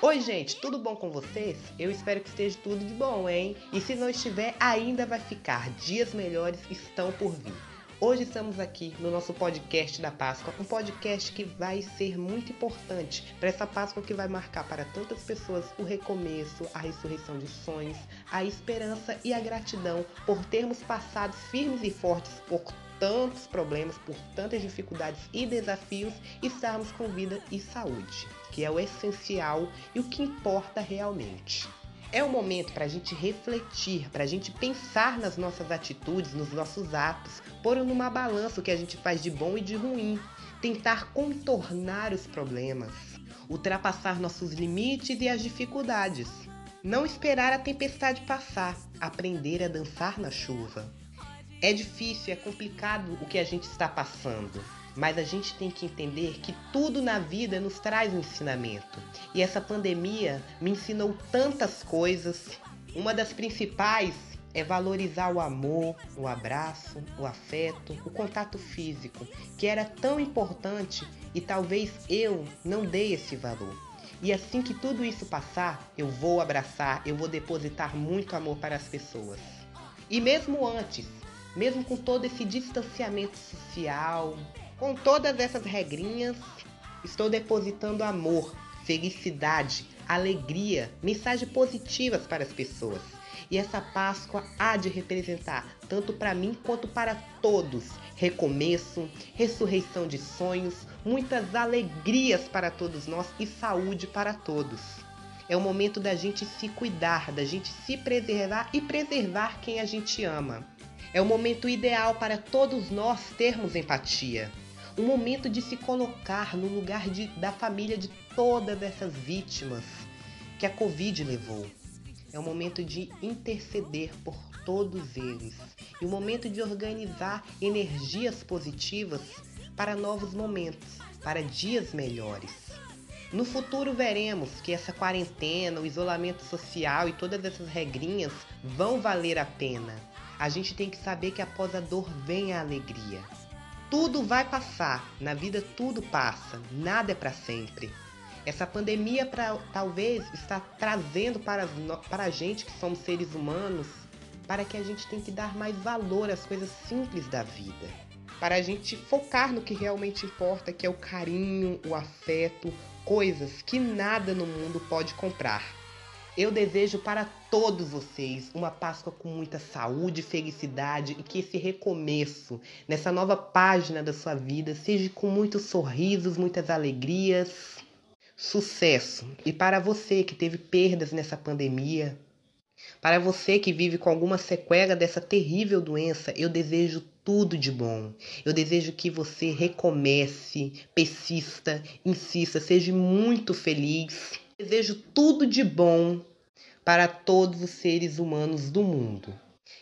Oi, gente, tudo bom com vocês? Eu espero que esteja tudo de bom, hein? E se não estiver, ainda vai ficar. Dias melhores estão por vir. Hoje estamos aqui no nosso podcast da Páscoa, um podcast que vai ser muito importante para essa Páscoa que vai marcar para tantas pessoas o recomeço, a ressurreição de sonhos, a esperança e a gratidão por termos passado firmes e fortes por tantos problemas, por tantas dificuldades e desafios, e estarmos com vida e saúde, que é o essencial e o que importa realmente. É o momento para a gente refletir, para a gente pensar nas nossas atitudes, nos nossos atos, pôr numa balança o que a gente faz de bom e de ruim, tentar contornar os problemas, ultrapassar nossos limites e as dificuldades. Não esperar a tempestade passar, aprender a dançar na chuva. É difícil, é complicado o que a gente está passando, mas a gente tem que entender que tudo na vida nos traz um ensinamento. E essa pandemia me ensinou tantas coisas. Uma das principais é valorizar o amor, o abraço, o afeto, o contato físico, que era tão importante e talvez eu não dei esse valor. E assim que tudo isso passar, eu vou abraçar, eu vou depositar muito amor para as pessoas. E mesmo antes, mesmo com todo esse distanciamento social, com todas essas regrinhas, estou depositando amor, felicidade, alegria, mensagens positivas para as pessoas. E essa Páscoa há de representar, tanto para mim quanto para todos, recomeço, ressurreição de sonhos, muitas alegrias para todos nós e saúde para todos. É o momento da gente se cuidar, da gente se preservar e preservar quem a gente ama. É o momento ideal para todos nós termos empatia um momento de se colocar no lugar de, da família de todas essas vítimas que a Covid levou. É o momento de interceder por todos eles e o momento de organizar energias positivas para novos momentos, para dias melhores. No futuro veremos que essa quarentena, o isolamento social e todas essas regrinhas vão valer a pena. A gente tem que saber que após a dor vem a alegria. Tudo vai passar, na vida tudo passa, nada é para sempre. Essa pandemia pra, talvez está trazendo para, para a gente que somos seres humanos para que a gente tem que dar mais valor às coisas simples da vida. Para a gente focar no que realmente importa, que é o carinho, o afeto, coisas que nada no mundo pode comprar. Eu desejo para todos vocês uma Páscoa com muita saúde, felicidade e que esse recomeço nessa nova página da sua vida seja com muitos sorrisos, muitas alegrias, sucesso. E para você que teve perdas nessa pandemia, para você que vive com alguma sequela dessa terrível doença, eu desejo tudo de bom. Eu desejo que você recomece, persista, insista, seja muito feliz Desejo tudo de bom para todos os seres humanos do mundo.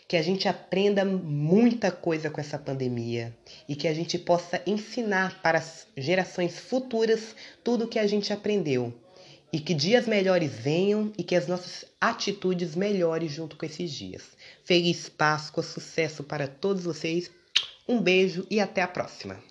Que a gente aprenda muita coisa com essa pandemia e que a gente possa ensinar para as gerações futuras tudo o que a gente aprendeu. E que dias melhores venham e que as nossas atitudes melhores junto com esses dias. Feliz Páscoa, sucesso para todos vocês. Um beijo e até a próxima.